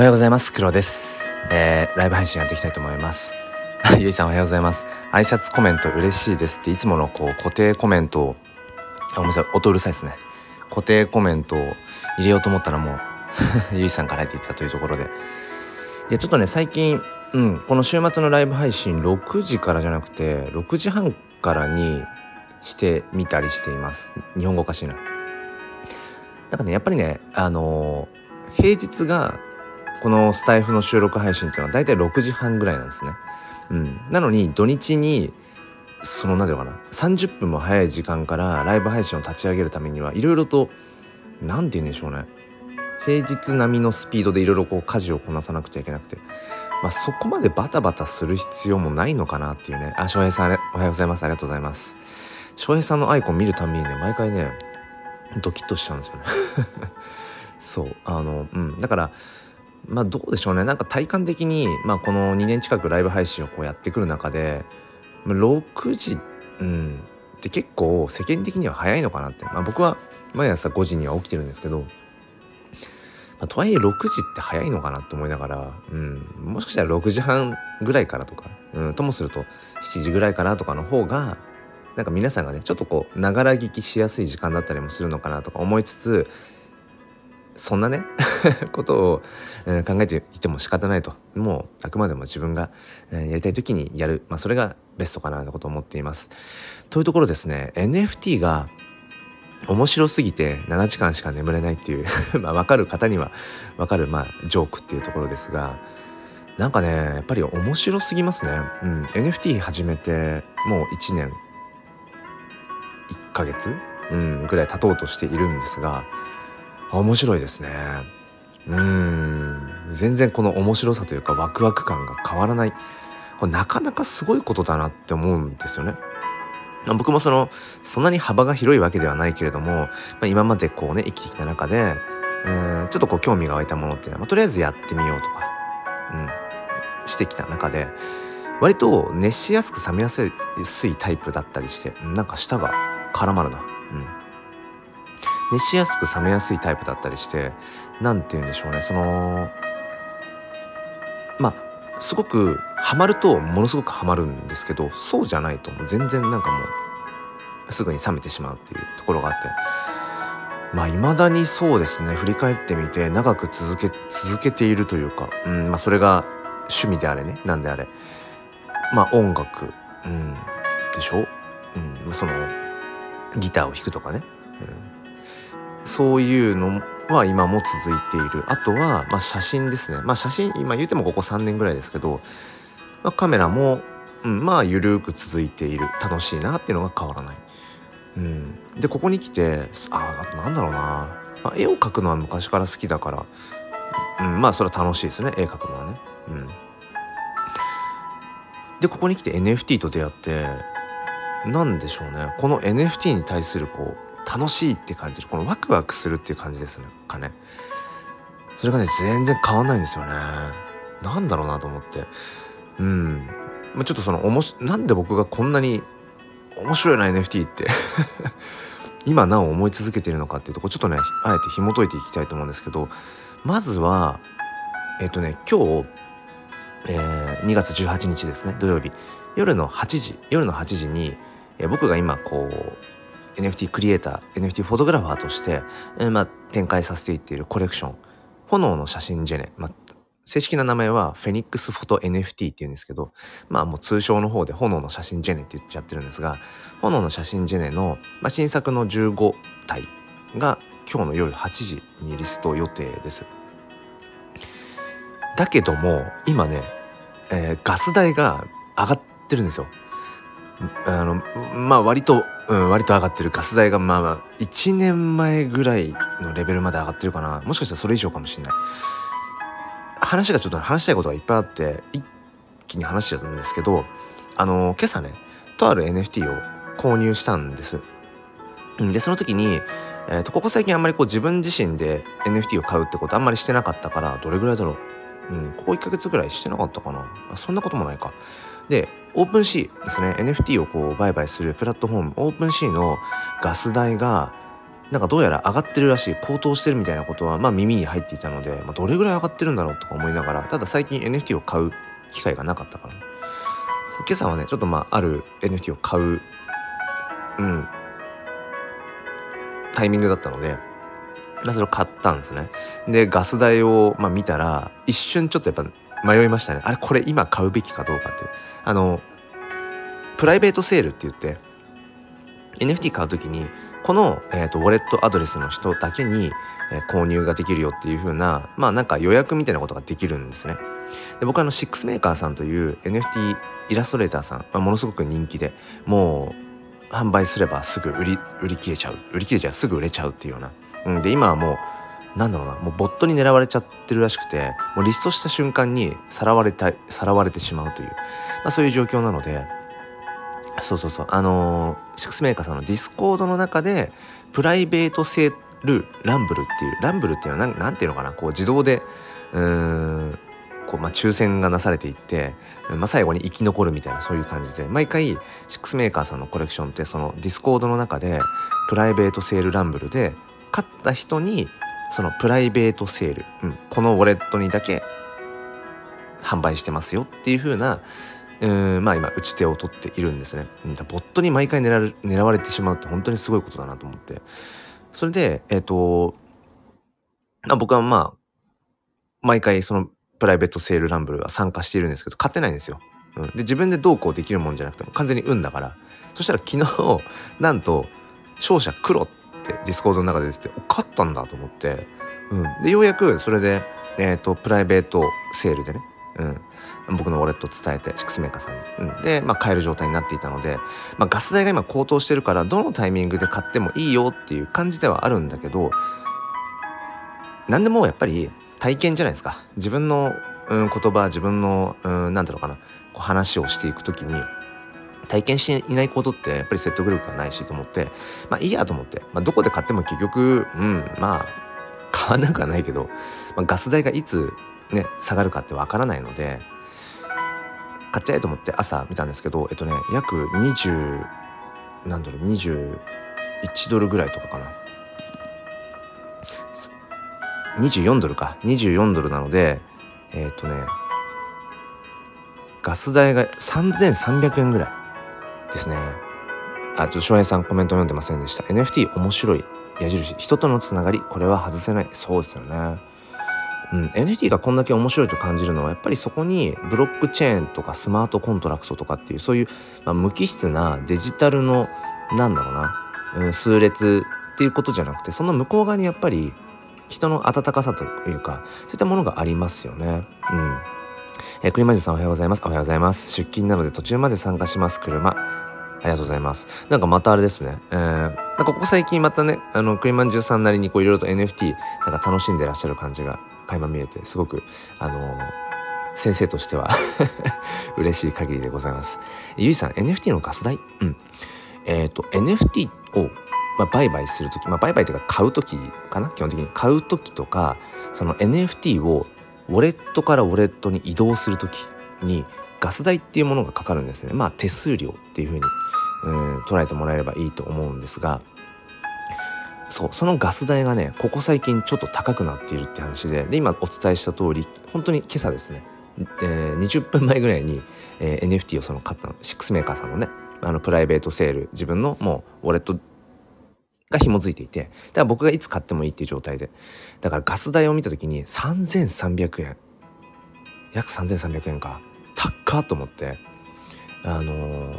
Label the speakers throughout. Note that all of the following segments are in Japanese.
Speaker 1: おはようございます。黒です。えー、ライブ配信やっていきたいと思います。ゆいさんおはようございます。挨拶コメント嬉しいですっていつものこう固定コメントを、あ、ごめんなさい、音うるさいですね。固定コメントを入れようと思ったらもう ゆいさんから入っていたというところで。いや、ちょっとね、最近、うん、この週末のライブ配信6時からじゃなくて、6時半からにしてみたりしています。日本語おかしいな。なんかね、やっぱりね、あのー、平日がこのスタイフの収録配信っていうのは大体6時半ぐらいなんですね。うん、なのに土日にその何て言うのかな30分も早い時間からライブ配信を立ち上げるためにはいろいろと何て言うんでしょうね。平日並みのスピードでいろいろこう家事をこなさなくちゃいけなくて、まあ、そこまでバタバタする必要もないのかなっていうね。あ翔平さんおはようございます。ありがとうございます。翔平さんのアイコン見るたびにね毎回ねドキッとしちゃうんですよね。そう。あのうん。だからまあどうでしょうね。なんか体感的に、まあ、この2年近くライブ配信をこうやってくる中で6時、うん、って結構世間的には早いのかなって、まあ、僕は毎朝5時には起きてるんですけど、まあ、とはいえ6時って早いのかなって思いながら、うん、もしかしたら6時半ぐらいからとか、うん、ともすると7時ぐらいからとかの方がなんか皆さんがねちょっとこうながら聞きしやすい時間だったりもするのかなとか思いつつそんなね ことを、え、考えていても仕方ないともうあくまでも自分が、え、やりたい時にやる、まあ、それがベストかなとこと思っています。というところですね NFT が面白すぎて7時間しか眠れないっていう まあ分かる方には分かる、まあ、ジョークっていうところですがなんかねやっぱり面白すぎますね。うん、NFT 始めてもう1年1ヶ月、うん、ぐらい経とうとしているんですが面白いですね。うん。全然この面白さというかワクワク感が変わらない。これなかなかすごいことだなって思うんですよね。僕もそのそんなに幅が広いわけではないけれども、まあ、今までこうね生きてきた中でうんちょっとこう興味が湧いたものっていうのは、まあ、とりあえずやってみようとか、うん、してきた中で割と熱しやすく冷めやすいタイプだったりしてなんか舌が絡まるな。うん。熱しやすく冷めやすいタイプだったりして何て言うんでしょうね。そのまあすごくハマるとものすごくハマるんですけどそうじゃないともう全然なんかもうすぐに冷めてしまうっていうところがあって。まあ未だにそうですね。振り返ってみて長く続け続けているというか、うんまあ、それが趣味であれね。何であれ。まあ音楽、うん、でしょ、うん、そのギターを弾くとかね、うん。そういうのは今も続いている。あとは、まあ、写真ですね。まあ写真今言うてもここ3年ぐらいですけど、まあ、カメラも、うん、まあ緩く続いている。楽しいなっていうのが変わらない、うん、でここに来てああとなんだろうな、まあ、絵を描くのは昔から好きだから、うん、まあそれは楽しいですね。絵描くのはね。うん。でここに来て NFT と出会って何でしょうね。この NFT に対するこう楽しいって感じる。このワクワクするっていう感じですかね。それがね全然変わんないんですよね。なんだろうなと思って。うん。ちょっとそのおもしなんで僕がこんなに面白いな NFT って。今なお思い続けているのかっていうとこちょっとねあえて紐解いていきたいと思うんですけどまずはえっ、とね今日、えー、2月18日ですね土曜日。夜の8時夜の8時に、えー、僕が今こう NFT クリエイター NFT フォトグラファーとして、えー、まあ、展開させていっているコレクション炎の写真ジェネ、まあ、正式な名前はフェニックスフォト NFT っていうんですけどまあもう通称の方で炎の写真ジェネって言っちゃってるんですが炎の写真ジェネの、まあ、新作の15体が今日の夜8時にリスト予定です。だけども今ね、えー、ガス代が上がってるんですよ。あのまあ割とうん、割と上がってるガス代がまあまあ1年前ぐらいのレベルまで上がってるかな。もしかしたらそれ以上かもしれない。話がちょっと話したいことがいっぱいあって一気に話しちゃうんですけどあの今朝ねとある NFT を購入したんです。でその時に、えーと、ここ最近あんまりこう自分自身で NFT を買うってことあんまりしてなかったからどれぐらいだろう。うんここ1ヶ月ぐらいしてなかったかな。そんなこともないか。で OpenSea ですね。NFT をこう売買するプラットフォーム OpenSea のガス代がなんかどうやら上がってるらしい高騰してるみたいなことはまあ耳に入っていたので、まあ、どれぐらい上がってるんだろうとか思いながらただ最近 NFT を買う機会がなかったから、ね、今朝はねちょっとまあある NFT を買ううんタイミングだったので、まあ、それを買ったんですね。でガス代をまあ見たら一瞬ちょっとやっぱ迷いましたね。あれこれ今買うべきかどうかってあのプライベートセールって言って NFT 買う時にこの、えーと、ウォレットアドレスの人だけに、えー、購入ができるよっていう風なまあなんか予約みたいなことができるんですね。で僕あのシックスメーカーさんという NFT イラストレーターさん、まあ、ものすごく人気でもう販売すればすぐ売り売り切れちゃう。売り切れちゃうすぐ売れちゃうっていうような、うん、で今はもうなんだろうなもうボットに狙われちゃってるらしくてもうリストした瞬間にさらわれたさらわれてしまうという、まあ、そういう状況なのでそうそうそうあのー、シックスメーカーさんのディスコードの中でプライベートセールランブルっていうランブルっていうのは何ていうのかなこう自動でうーんこう、まあ、抽選がなされていって、まあ、最後に生き残るみたいなそういう感じで毎回シックスメーカーさんのコレクションってそのディスコードの中でプライベートセールランブルで勝った人にそのプライベートセール、うん、このウォレットにだけ販売してますよっていう風なうんまあ今打ち手を取っているんですね。うんボットに毎回狙狙われてしまうって本当にすごいことだなと思ってそれでえっ、ー、と僕はまあ毎回そのプライベートセールランブルは参加しているんですけど買ってないんですよ。うん、で自分でどうこうできるもんじゃなくても完全に運だからそしたら昨日なんと勝者黒ってディスコードの中で出てて勝ったんだと思って、うん、でようやくそれで、えーとプライベートセールでねうん、僕のウォレット伝えてシックスメーカーさんに、うん、で、まあ、買える状態になっていたので、まあ、ガス代が今高騰してるからどのタイミングで買ってもいいよっていう感じではあるんだけど何でもやっぱり体験じゃないですか。自分の、うん、言葉自分の、うん、なんていうかな。こう話をしていく時に体験していないことってやっぱり説得力がないしと思ってまあいいやと思って、まあ、どこで買っても結局うんまあ買わなくはないけど、まあ、ガス代がいつね下がるかってわからないので買っちゃえと思って朝見たんですけどえっとね約20何ドル21ドルぐらいとかかな。24ドルか。24ドルなのでえっ、とねガス代が3300円ぐらい。ですね。あちょっと翔平さんコメント読んでませんでした。NFT 面白い。矢印。人とのつながり。これは外せない。そうですよね。うん、NFT がこんだけ面白いと感じるのはやっぱりそこにブロックチェーンとかスマートコントラクトとかっていうそういう、まあ、無機質なデジタルのなんだろうな、うん、数列っていうことじゃなくてその向こう側にやっぱり人の温かさというかそういったものがありますよね。うん。えー、栗マジさんおはようございます。おはようございます。出勤なので途中まで参加します。車。ありがとうございます。なんかまたあれですね。えー、なんかここ最近またね、あの、クリマンジュさんなりにこういろいろと NFT なんか楽しんでらっしゃる感じが垣間見えてすごくあの先生としては 嬉しい限りでございます。ゆいさん NFT のガス代？うんえっ、ー、と NFT をまあ、売買する時、まあ、売買というか買う時かな？基本的に買う時とかその NFT をウォレットからウォレットに移動する時にガス代っていうものがかかるんですね。まあ手数料っていうふうにうん捉えてもらえればいいと思うんですがそうそのガス代がねここ最近ちょっと高くなっているって話でで今お伝えした通り本当に今朝ですね、えー、20分前ぐらいに、えー、NFT をその買ったの6メーカーさんのねあのプライベートセール自分のもうウォレットが紐づいていてだから僕がいつ買ってもいいっていう状態で。だからガス代を見た時に3300円約3300円か。高っと思って。あのー、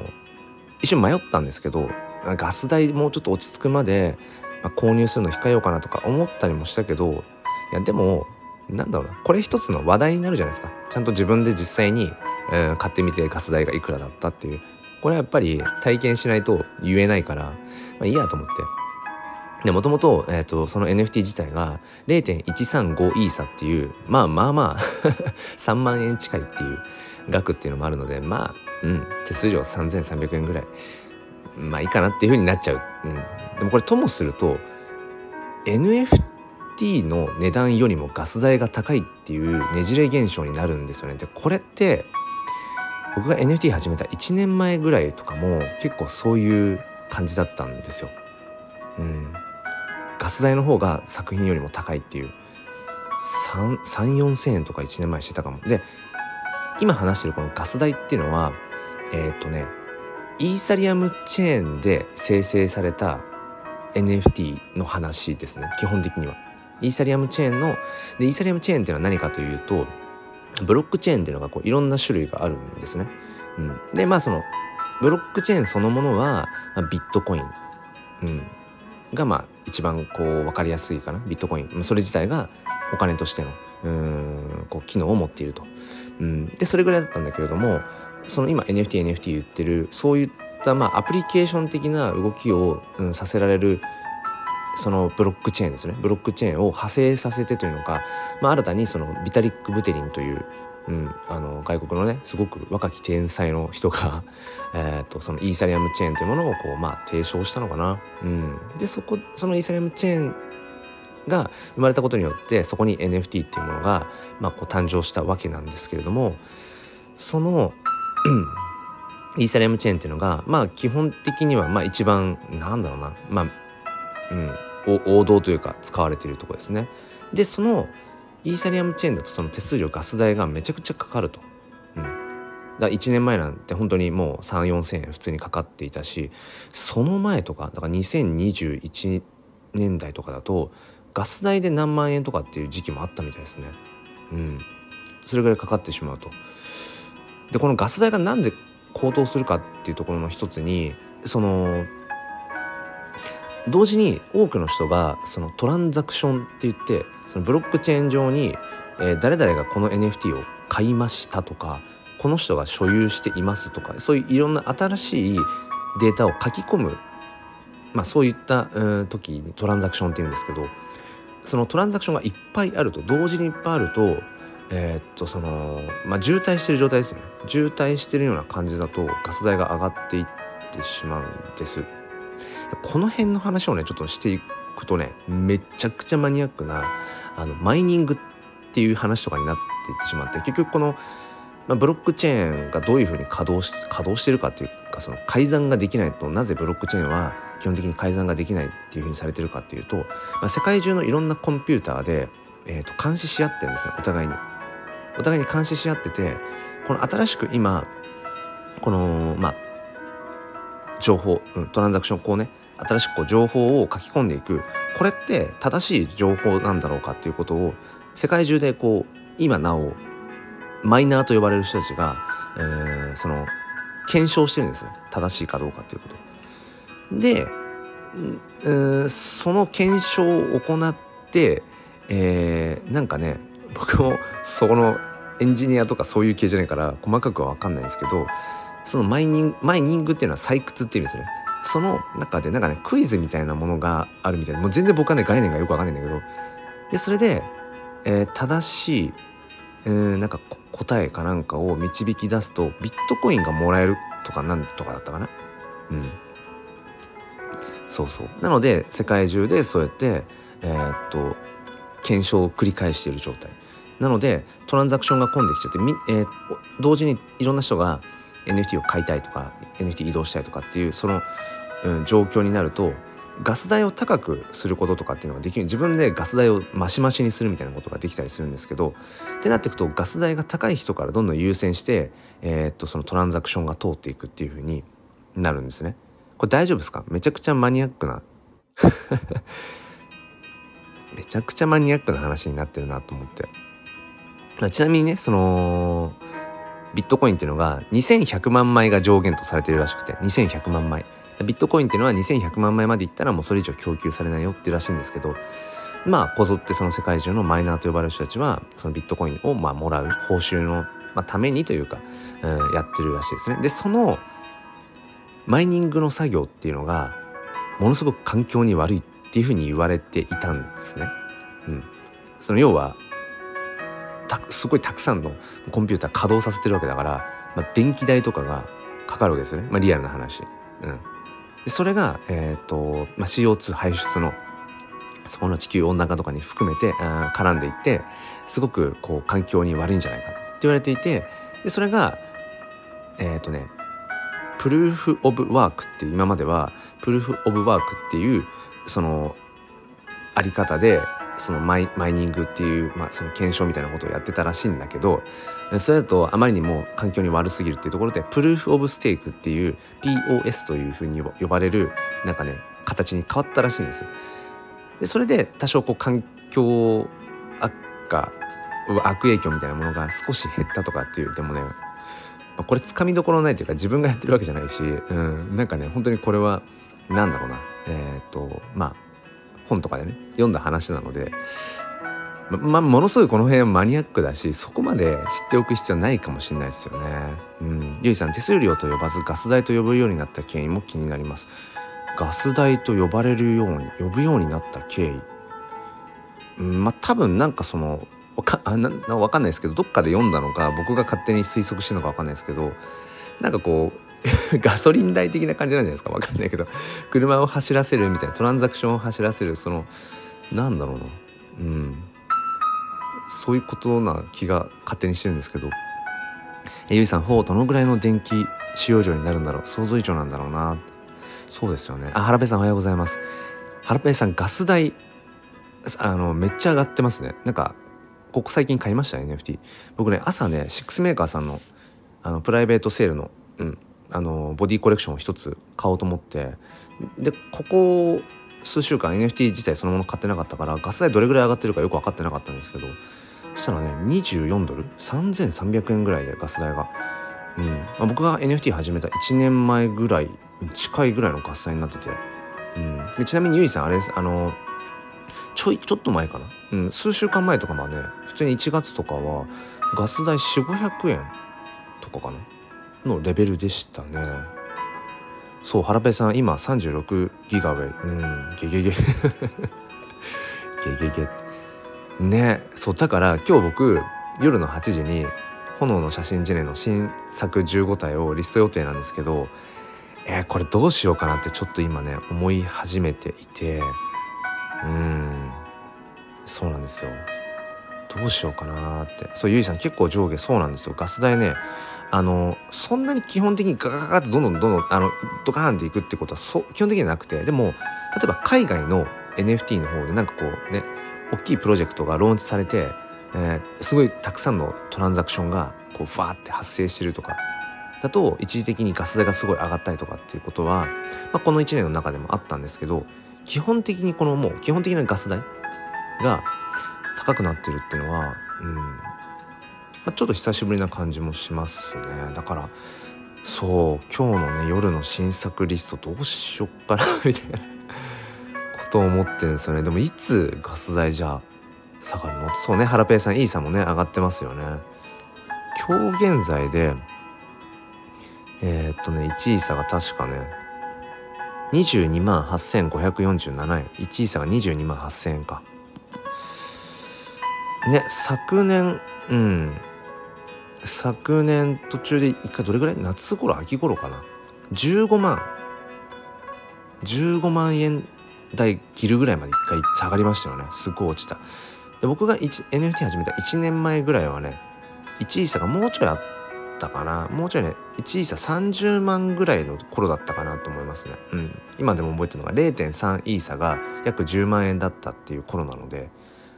Speaker 1: 一瞬迷ったんですけどガス代もうちょっと落ち着くまでまあ、購入するの控えようかなとか思ったりもしたけどいやでもなんだろうな。これ一つの話題になるじゃないですか。ちゃんと自分で実際に、うん、買ってみてガス代がいくらだったっていう。これはやっぱり体験しないと言えないから、まあ、いいやと思って。でもともと,、えーと、その NFT 自体が0.135イーサっていうまあまあ まあ3万円近いっていう額っていうのもあるのでまあうん手数料3300円ぐらいまあいいかなっていうふうになっちゃう、うん、でもこれともすると NFT の値段よりもガス代が高いっていうねじれ現象になるんですよね。でこれって僕が NFT 始めた1年前ぐらいとかも結構そういう感じだったんですよ。うん、ガス代の方が作品よりも高いっていう。34,000円とか1年前してたかも。で今話してるこのガス代っていうのはえっ、とねイーサリアムチェーンで生成された NFT の話ですね。基本的には。イーサリアムチェーンのでイーサリアムチェーンっていうのは何かというとブロックチェーンっていうのがこういろんな種類があるんですね。うん、でまあそのブロックチェーンそのものは、まあ、ビットコイン、うん、がまあ一番こう分かりやすいかな？ビットコイン。それ自体がお金としてのうんこう機能を持っていると。うん、でそれぐらいだったんだけれどもその今 NFTNFT NFT 言ってるそういったまあアプリケーション的な動きを、うん、させられるそのブロックチェーンですね。ブロックチェーンを派生させてというのか、まあ、新たにそのビタリック・ブテリンという、うん、あの外国のねすごく若き天才の人が えとそのイーサリアムチェーンというものをこう、まあ、提唱したのかな。うん、でそこそのイーサリアムチェーンが生まれたことによってそこに NFT っていうものが、まあ、こう誕生したわけなんですけれどもその イーサリアムチェーンっていうのがまあ基本的にはまあ一番なんだろうなまあうん王道というか使われているところですね。でそのイーサリアムチェーンだとその手数料ガス代がめちゃくちゃかかると。うん、だ1年前なんて本当にもう3 4千円普通にかかっていたしその前とかだから2021年代とかだとガス代で何万円とかっていう時期もあったみたいですね。うん、それぐらいかかってしまうと。でこのガス代がなんで高騰するかっていうところの一つにその同時に多くの人がそのトランザクションって言ってそのブロックチェーン上に、えー、誰々がこの NFT を買いましたとかこの人が所有していますとかそういういろんな新しいデータを書き込む、まあ、そういった時にトランザクションっていうんですけどそのトランザクションがいっぱいあると同時にいっぱいあるとえー、っとそのまあ渋滞してる状態ですよね。渋滞してるような感じだとガス代が上がっていってしまうんです。この辺の話をねちょっとしていくとねめちゃくちゃマニアックなあのマイニングっていう話とかになっていってしまって結局この、まあ、ブロックチェーンがどういうふうに稼働し稼働してるかっていうかその改ざんができないとなぜブロックチェーンは基本的に改ざんができないっていうふうにされてるかっていうと、まあ、世界中のいろんなコンピューターで、えー、と監視し合ってるんですねお互いに。お互いに監視し合っててこの新しく今このまあ情報、うん、トランザクションこうね新しくこう情報を書き込んでいく。これって正しい情報なんだろうかっていうことを世界中でこう今なおマイナーと呼ばれる人たちが、えー、その検証してるんですよ。正しいかどうかっていうこと。で、うん、その検証を行って、えー、なんかね僕もそこのエンジニアとかそういう系じゃないから細かくは分かんないんですけどそのマイニングマイニングっていうのは採掘っていうんですね。その中でなんかねクイズみたいなものがあるみたいでもう全然僕はね概念がよく分かんないんだけどでそれで、えー、正しい、えー、なんか答えかなんかを導き出すとビットコインがもらえるとかなんとかだったかな。うん。そうそう。なので世界中でそうやってえー、っと検証を繰り返している状態。なのでトランザクションが混んできちゃってみ、えー、同時にいろんな人が NFT を買いたいとか NFT 移動したいとかっていうその、うん、状況になるとガス代を高くすることとかっていうのができる自分でガス代をマシマシにするみたいなことができたりするんですけどってなっていくとガス代が高い人からどんどん優先して、えー、っとそのトランザクションが通っていくっていう風になるんですね。これ大丈夫ですか？めちゃくちゃマニアックな めちゃくちゃマニアックな話になってるなと思って。ちなみにねそのビットコインっていうのが2100万枚が上限とされてるらしくて2100万枚ビットコインっていうのは2100万枚までいったらもうそれ以上供給されないよっていうらしいんですけどまあこぞってその世界中のマイナーと呼ばれる人たちはそのビットコインをまあもらう報酬の、ま、ためにというか、うん、やってるらしいですね。でそのマイニングの作業っていうのがものすごく環境に悪いっていうふうに言われていたんですね。うん、その要はすごいたくさんのコンピューター稼働させてるわけだから、まあ、電気代とかがかかるわけですよね、まあ、リアルな話。うん、でそれが、えーとまあ、CO2 排出のそこの地球温暖化とかに含めてあ絡んでいってすごくこう環境に悪いんじゃないかって言われていてでそれがえっ、ー、とねプルーフ・オブ・ワークって今まではプルーフ・オブ・ワークっていうそのあり方でそのマイマイニングっていう、まあ、その検証みたいなことをやってたらしいんだけどそれだとあまりにも環境に悪すぎるっていうところでプルーフ・オブ・ステークっていう POS というふうに呼ばれるなんかね形に変わったらしいんです。でそれで多少こう環境悪化悪影響みたいなものが少し減ったとかっていうでもねこれつかみどころないというか自分がやってるわけじゃないし、うん、なんかね本当にこれは何だろうなえっ、ー、とまあ本とかでね読んだ話なのでまあものすごいこの辺はマニアックだしそこまで知っておく必要ないかもしれないですよね。うん、ゆいさん手数料と呼ばずガス代と呼ぶようになった経緯も気になります。ガス代と呼ばれるように呼ぶようになった経緯、うん、まあ多分なんかそのわかあなわかんないですけどどっかで読んだのか僕が勝手に推測してるのかわかんないですけどなんかこう ガソリン代的な感じなんじゃないですか？わかんないけど。車を走らせるみたいなトランザクションを走らせるそのなんだろうな。うん。そういうことな気が勝手にしてるんですけど。えゆいさんほうどのぐらいの電気使用量になるんだろう。想像以上なんだろうな。そうですよね。あ原部さんおはようございます。原部さんガス代あのめっちゃ上がってますね。なんかここ最近買いました NFT 僕ね朝ねシックスメーカーさんのあのプライベートセールの,、うん、あのボディコレクションを一つ買おうと思ってでここ数週間 NFT 自体そのもの買ってなかったからガス代どれぐらい上がってるかよく分かってなかったんですけどそしたらね24ドル？3300円ぐらいでガス代が、うん。まあ、僕が NFT 始めた1年前ぐらい近いぐらいのガス代になってて、うん、でちなみにゆいさんあれあのちょいちょっと前かな、うん、数週間前とかまあね普通に1月とかはガス代4500円とかかな？のレベルでしたね。そう原部さん今36ギガウェイ。うんゲゲゲ。ゲゲゲ。ねそうだから今日僕夜の8時に炎の写真ジェネの新作15体をリスト予定なんですけどえー、これどうしようかなってちょっと今ね思い始めていて。うん。そうなんですよ。どうしようかなって。そうゆいさん結構上下そうなんですよ。ガス代ねあのそんなに基本的にガガガガってどんどんどんどんあのドカーンっていくってことはそ基本的にはなくてでも例えば海外の NFT の方でなんかこうね大きいプロジェクトがローンチされて、えー、すごいたくさんのトランザクションがこうファーって発生してるとかだと一時的にガス代がすごい上がったりとかっていうことは、まあ、この1年の中でもあったんですけど基本的にこのもう基本的なガス代が高くなってるっていうのは、うんまあ、ちょっと久しぶりな感じもしますね。だからそう今日のね夜の新作リストどうしよっかなみたいなことを思ってるんですよね。でもいつガス代じゃ下がるの？そうねハラペイさんイーサもね上がってますよね。今日現在でえー、っとね1位差が確かね22万8547円1位差が22万8000円か。ね昨年うん。昨年途中で一回どれぐらい？夏頃秋頃かな？15万。15万円台切るぐらいまで一回下がりましたよね。すっごい落ちた。で僕が NFT 始めた1年前ぐらいはね1位差がもうちょいあったかな。もうちょいね1イーサ30万ぐらいの頃だったかなと思いますね。うん。今でも覚えてるのが0.3イーサが約10万円だったっていう頃なので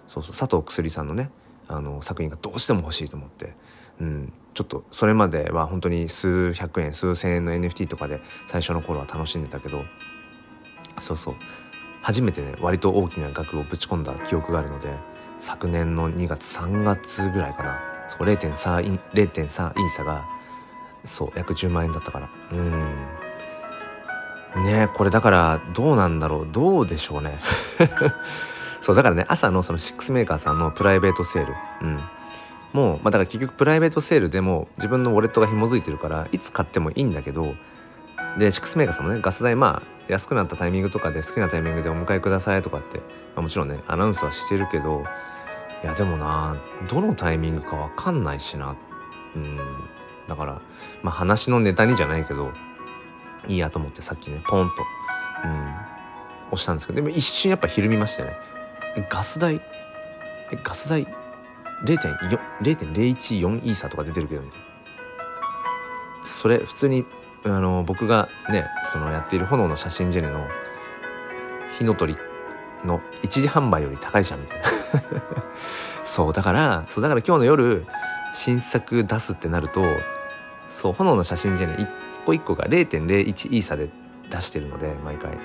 Speaker 1: そうそう佐藤薬さんのねあの作品がどうしても欲しいと思って、うん、ちょっとそれまでは本当に数百円数千円の NFT とかで最初の頃は楽しんでたけどそうそう。初めてね割と大きな額をぶち込んだ記憶があるので昨年の2月3月ぐらいかな。そう0.3イ0.3イーサがそう約10万円だったから。うん。ねこれだからどうなんだろう？どうでしょうね。そうだからね朝のそのシックスメーカーさんのプライベートセール。うん。もう、まあ、だから結局プライベートセールでも自分のウォレットが紐づいてるからいつ買ってもいいんだけどでシックスメーカーさんもねガス代まあ安くなったタイミングとかで好きなタイミングでお迎えくださいとかって、まあ、もちろんねアナウンスはしてるけどいやでもなどのタイミングか分かんないしな。うん。だからまあ話のネタにじゃないけどいいやと思ってさっきねポンとうん押したんですけどでも一瞬やっぱひるみましたね。ガス代？えガス代0.014イーサとか出てるけどみたいなそれ普通にあの僕がねそのやっている炎の写真ジェネの火の鳥の一時販売より高いじゃんみたいな。そうだからそうだから今日の夜新作出すってなるとそう炎の写真じゃね一個一個が0.01イーサで出してるので毎回。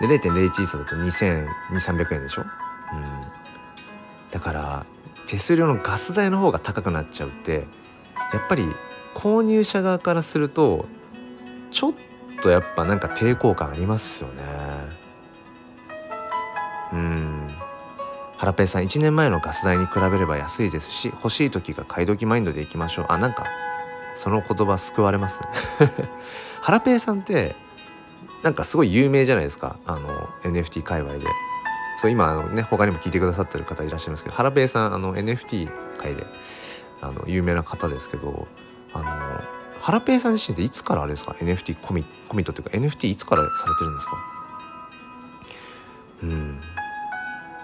Speaker 1: で0.01イーサだと2200300円でしょ、うん、だから手数料のガス代の方が高くなっちゃうってやっぱり購入者側からするとちょっとやっぱなんか抵抗感ありますよね。うん。ハラペイさん1年前のガス代に比べれば安いですし欲しい時が買い時マインドでいきましょう。あなんかその言葉救われますね。ハラペイさんってなんかすごい有名じゃないですか。あの NFT 界隈で。そう今あのね他にも聞いてくださってる方いらっしゃいますけどハラペイさんあの NFT 界であの有名な方ですけどあのハラペイさん自身っていつからあれですか？NFT コミコミットっていうか NFT いつからされてるんですか？うん。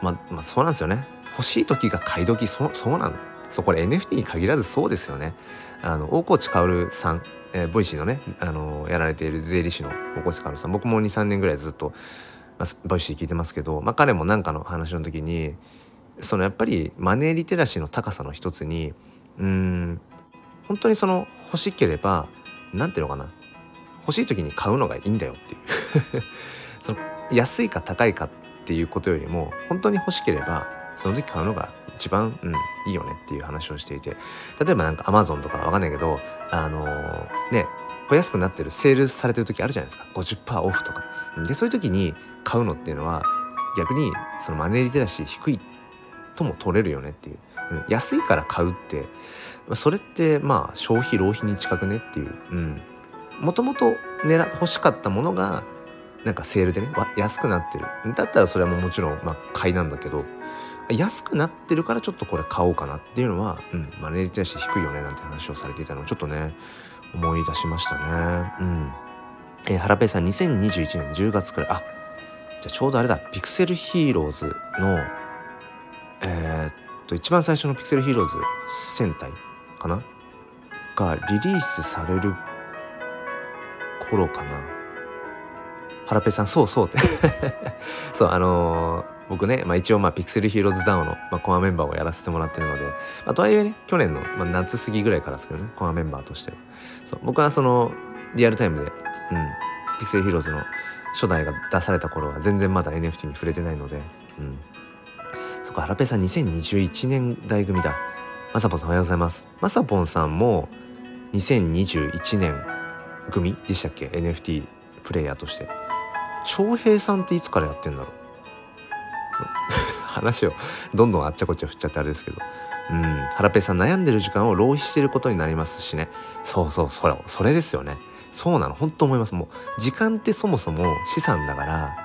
Speaker 1: まあ、まあそうなんですよね。欲しい時が買い時そそうなんそうこれ NFT に限らずそうですよね。あの大河内薫さん、えー、ボイシーのね、あのやられている税理士の大河内薫さん。僕も23年ぐらいずっと、まあ、ボイシー聞いてますけど、まあ、彼も何かの話の時にそのやっぱりマネーリテラシーの高さの一つにうん本当にその欲しければ何ていうのかな欲しい時に買うのがいいんだよっていう。その安いか高いかっていうことよりも本当に欲しければその時買うのが一番、うん、いいよねっていう話をしていて。例えばなんかアマゾンとかわかんないけどあのー、ねこれ安くなってるセールされてる時あるじゃないですか。50%オフとか。でそういう時に買うのっていうのは逆にそのマネーリテラシー低いとも取れるよねっていう、うん、安いから買うってそれってまあ消費浪費に近くねっていう、もともと欲しかったものがなんかセールでね安くなってるだったらそれはももちろんまあ買いなんだけど安くなってるからちょっとこれ買おうかなっていうのは、うん、マネーリテラシー低いよねなんて話をされていたのをちょっとね思い出しましたね。うん。えー、ハラペイさん2021年10月くらいあじゃちょうどあれだピクセルヒーローズのえー、っと一番最初のピクセルヒーローズ戦隊かな？がリリースされる頃かな。ハラペさんそうそうって。そうあのー僕ね、まあ、一応まあピクセルヒーローズダウンの、まあ、コアメンバーをやらせてもらってるので、まあ、とはいえね去年の、まあ、夏過ぎぐらいからですけどねコアメンバーとしてそう僕はそのリアルタイムで、うん、ピクセルヒーローズの初代が出された頃は全然まだ NFT に触れてないので、うん、そこハラペさん2021年代組だまさぽんさんおはようございます。まさぽんさんも2021年組でしたっけ？NFT プレイヤーとして。翔平さんっていつからやってんだろう？話をどんどんあっちゃこっちゃ振っちゃってあれですけど。うん。ハラペさん悩んでる時間を浪費してることになりますしね。そうそうそれそれですよね。そうなの。本当思います。もう時間ってそもそも資産だから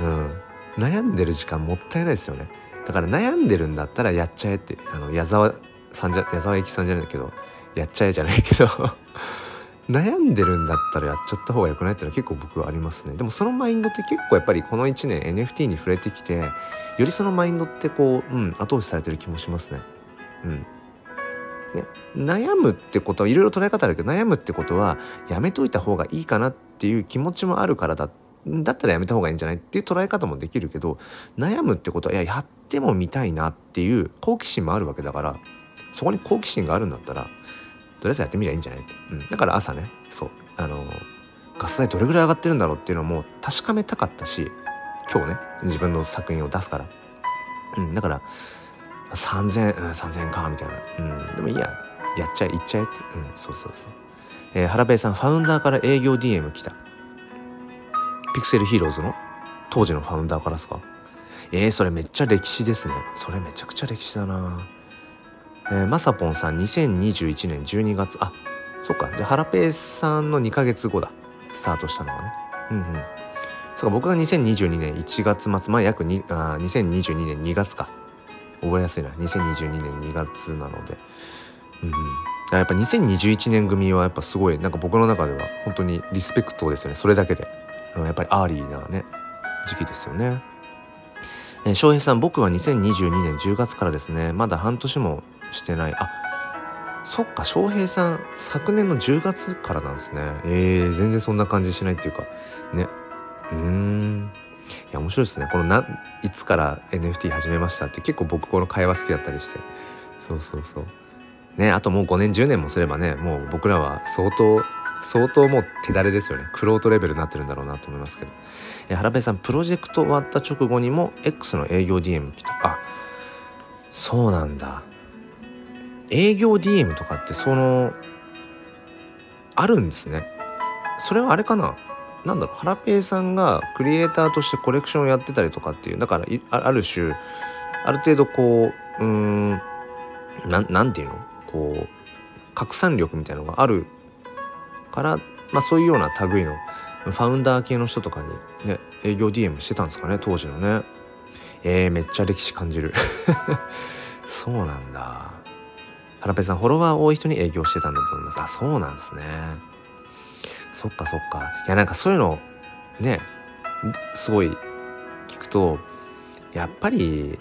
Speaker 1: うん。悩んでる時間もったいないですよね。だから悩んでるんだったらやっちゃえってあの矢沢さんじゃ矢沢永吉さんじゃないけどやっちゃえじゃないけど 悩んでるんだったらやっちゃった方が良くないっていうのは結構僕はありますね。でもそのマインドって結構やっぱりこの1年 NFT に触れてきてよりそのマインドってこう、うん、後押しされてる気もしますね。うん。ね、悩むってことはいろいろ捉え方あるけど悩むってことはやめといた方がいいかなっていう気持ちもあるからだ。だったらやめた方がいいんじゃないっていう捉え方もできるけど悩むってことはいややってもみたいなっていう好奇心もあるわけだからそこに好奇心があるんだったらとりあえずやってみりゃいいんじゃないって、うん、だから朝ねそうあのガス代どれぐらい上がってるんだろうっていうのも確かめたかったし今日ね自分の作品を出すから、うん、だから3000うん3000円かみたいな、うん、でもいいや。やっちゃえいっちゃえって。うんそうそうそう。えー、原部さんファウンダーから営業 DM 来た。ピクセルヒーローズの？当時のファウンダーからですか？えー、それめっちゃ歴史ですね。それめちゃくちゃ歴史だな。えー、まさぽんさん2021年12月。あそっか。じゃあハラペーさんの2ヶ月後だ。スタートしたのはね。うんうん。そうか僕が2022年1月末まあ約2あ2022年2月か。覚えやすいな。2022年2月なので。うんうん。やっぱ2021年組はやっぱすごいなんか僕の中では本当にリスペクトですよね。それだけで、うん、やっぱりアーリーなね時期ですよね。えー、翔平さん僕は2022年10月からですね。まだ半年もしてない。あそっか。翔平さん昨年の10月からなんですね。えー、全然そんな感じしないっていうか。ね。うーん。いや面白いですね。このないつから NFT 始めましたって結構僕この会話好きだったりして。そうそうそう。ねあともう5年10年もすればねもう僕らは相当相当もう手だれですよね。クロートレベルになってるんだろうなと思いますけど。え原部さんプロジェクト終わった直後にも X の営業 DM 来た。あそうなんだ。営業 DM とかってそのあるんですね。それはあれかな？なんだろうハラペイさんがクリエイターとしてコレクションをやってたりとかっていうだからある種ある程度こううんなんていうの？こう拡散力みたいのがあるから、まあ、そういうような類のファウンダー系の人とかにね営業 DM してたんですかね当時のね。えー、めっちゃ歴史感じる。そうなんだ。ハラペさんフォロワー多い人に営業してたんだと思います。あそうなんですね。そっかそっか。いやなんかそういうのねすごい聞くとやっぱり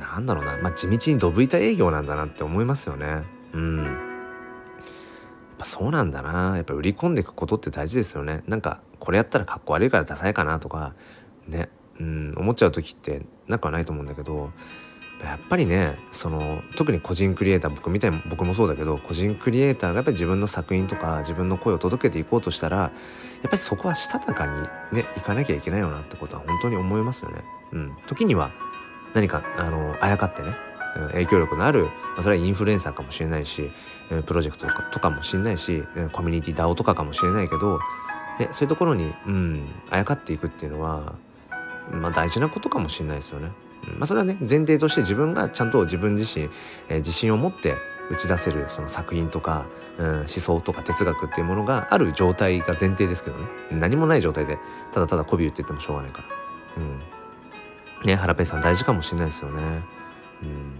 Speaker 1: なんだろうな、まあ、地道にどぶいた営業なんだなって思いますよね。うん。やっぱそうなんだな。やっぱ売り込んでいくことって大事ですよね。なんかこれやったらかっこ悪いからダサいかなとかね。うん。思っちゃう時ってなくはないと思うんだけどやっぱりねその特に個人クリエイター僕みたいに僕もそうだけど個人クリエイターがやっぱり自分の作品とか自分の声を届けていこうとしたらやっぱりそこはしたたかにねいかなきゃいけないよなってことは本当に思いますよね。うん、時には何かあのあやかってね、影響力のある、まあ、それはインフルエンサーかもしれないし、プロジェクトとかとかもしれないし、コミュニティ DAO とかかもしれないけど、ね、そういうところに、うん、あやかっていくっていうのは、まあ、大事なことかもしれないですよね。まあ、それはね前提として自分がちゃんと自分自身、えー、自信を持って打ち出せるその作品とか、うん、思想とか哲学っていうものがある状態が前提ですけどね何もない状態でただただ媚び打っててもしょうがないから。うんねハラペさん大事かもしれないですよね。うん